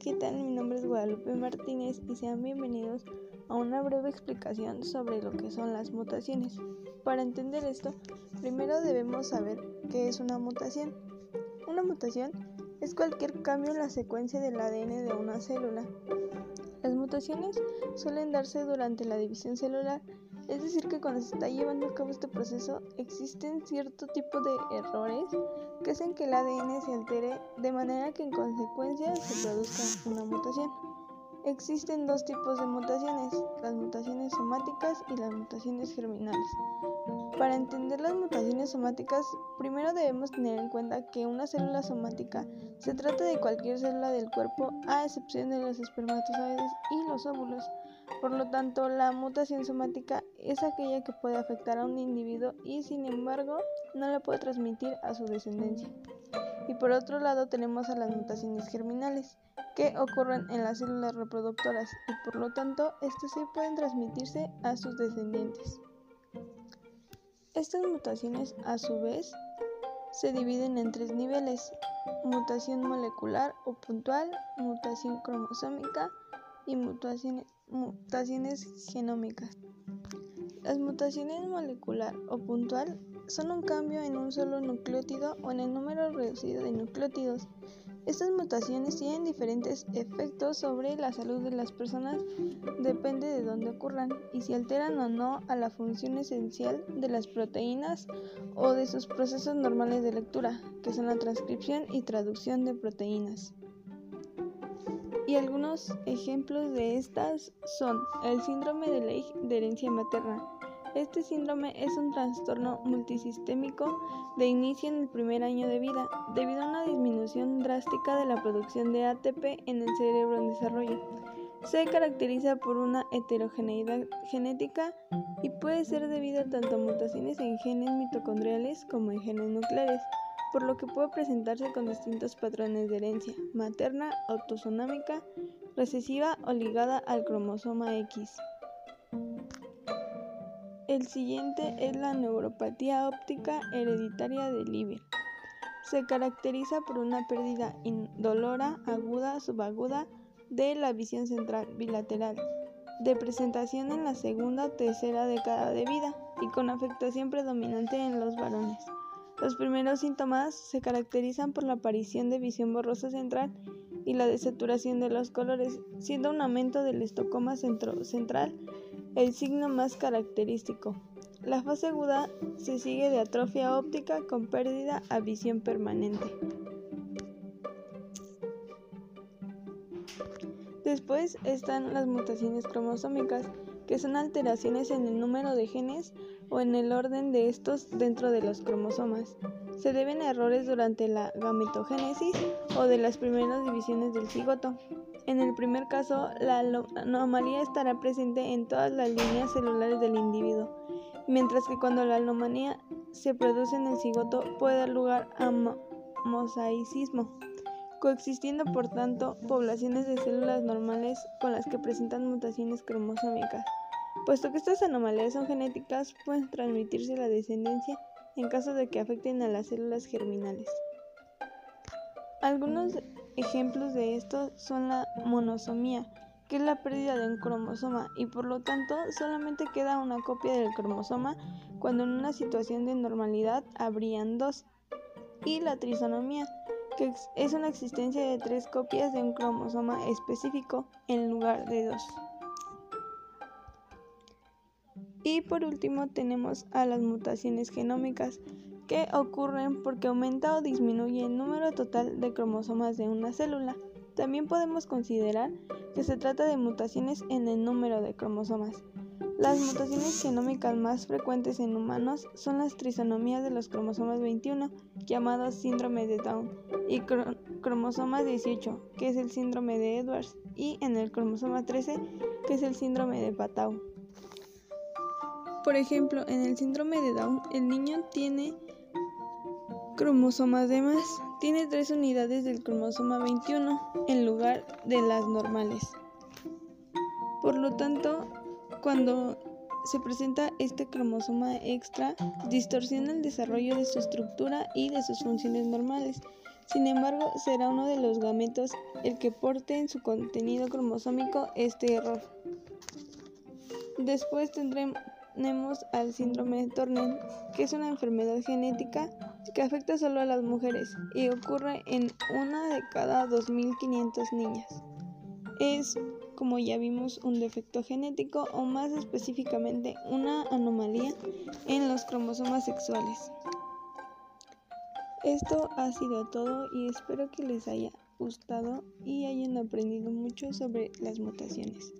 ¿qué tal? Mi nombre es Guadalupe Martínez y sean bienvenidos a una breve explicación sobre lo que son las mutaciones. Para entender esto, primero debemos saber qué es una mutación. Una mutación es cualquier cambio en la secuencia del ADN de una célula. Las mutaciones suelen darse durante la división celular es decir, que cuando se está llevando a cabo este proceso existen cierto tipo de errores que hacen que el ADN se altere de manera que en consecuencia se produzca una mutación. Existen dos tipos de mutaciones, las mutaciones somáticas y las mutaciones germinales. Para entender las mutaciones somáticas, primero debemos tener en cuenta que una célula somática se trata de cualquier célula del cuerpo a excepción de los espermatozoides y los óvulos. Por lo tanto, la mutación somática es aquella que puede afectar a un individuo y sin embargo no la puede transmitir a su descendencia. Y por otro lado tenemos a las mutaciones germinales, que ocurren en las células reproductoras y por lo tanto estas sí pueden transmitirse a sus descendientes. Estas mutaciones a su vez se dividen en tres niveles, mutación molecular o puntual, mutación cromosómica y mutaciones, mutaciones genómicas. Las mutaciones molecular o puntual son un cambio en un solo nucleótido o en el número reducido de nucleótidos. Estas mutaciones tienen diferentes efectos sobre la salud de las personas, depende de dónde ocurran y si alteran o no a la función esencial de las proteínas o de sus procesos normales de lectura, que son la transcripción y traducción de proteínas. Y algunos ejemplos de estas son el síndrome de Leigh de herencia materna. Este síndrome es un trastorno multisistémico de inicio en el primer año de vida, debido a una disminución drástica de la producción de ATP en el cerebro en desarrollo. Se caracteriza por una heterogeneidad genética y puede ser debido tanto a mutaciones en genes mitocondriales como en genes nucleares por lo que puede presentarse con distintos patrones de herencia materna, autosómica, recesiva o ligada al cromosoma X. El siguiente es la neuropatía óptica hereditaria de Lieber. Se caracteriza por una pérdida indolora, aguda, subaguda de la visión central bilateral, de presentación en la segunda o tercera década de vida y con afectación predominante en los varones. Los primeros síntomas se caracterizan por la aparición de visión borrosa central y la desaturación de los colores, siendo un aumento del estocoma central el signo más característico. La fase aguda se sigue de atrofia óptica con pérdida a visión permanente. Después están las mutaciones cromosómicas, que son alteraciones en el número de genes o en el orden de estos dentro de los cromosomas. Se deben a errores durante la gametogénesis o de las primeras divisiones del cigoto. En el primer caso, la anomalía estará presente en todas las líneas celulares del individuo, mientras que cuando la anomalía se produce en el cigoto puede dar lugar a mosaicismo, coexistiendo por tanto poblaciones de células normales con las que presentan mutaciones cromosómicas. Puesto que estas anomalías son genéticas, pueden transmitirse la descendencia en caso de que afecten a las células germinales. Algunos ejemplos de esto son la monosomía, que es la pérdida de un cromosoma y por lo tanto solamente queda una copia del cromosoma cuando en una situación de normalidad habrían dos, y la trisonomía, que es una existencia de tres copias de un cromosoma específico en lugar de dos. Y por último tenemos a las mutaciones genómicas, que ocurren porque aumenta o disminuye el número total de cromosomas de una célula. También podemos considerar que se trata de mutaciones en el número de cromosomas. Las mutaciones genómicas más frecuentes en humanos son las trisonomías de los cromosomas 21, llamados síndrome de Down, y cromosomas 18, que es el síndrome de Edwards, y en el cromosoma 13, que es el síndrome de Patau. Por ejemplo, en el síndrome de Down, el niño tiene cromosomas de más, tiene tres unidades del cromosoma 21 en lugar de las normales. Por lo tanto, cuando se presenta este cromosoma extra, distorsiona el desarrollo de su estructura y de sus funciones normales, Sin embargo, será uno de los gametos el que porte en su contenido cromosómico este error. Después tendremos al síndrome de Turner, que es una enfermedad genética que afecta solo a las mujeres y ocurre en una de cada 2.500 niñas. Es, como ya vimos, un defecto genético o más específicamente una anomalía en los cromosomas sexuales. Esto ha sido todo y espero que les haya gustado y hayan aprendido mucho sobre las mutaciones.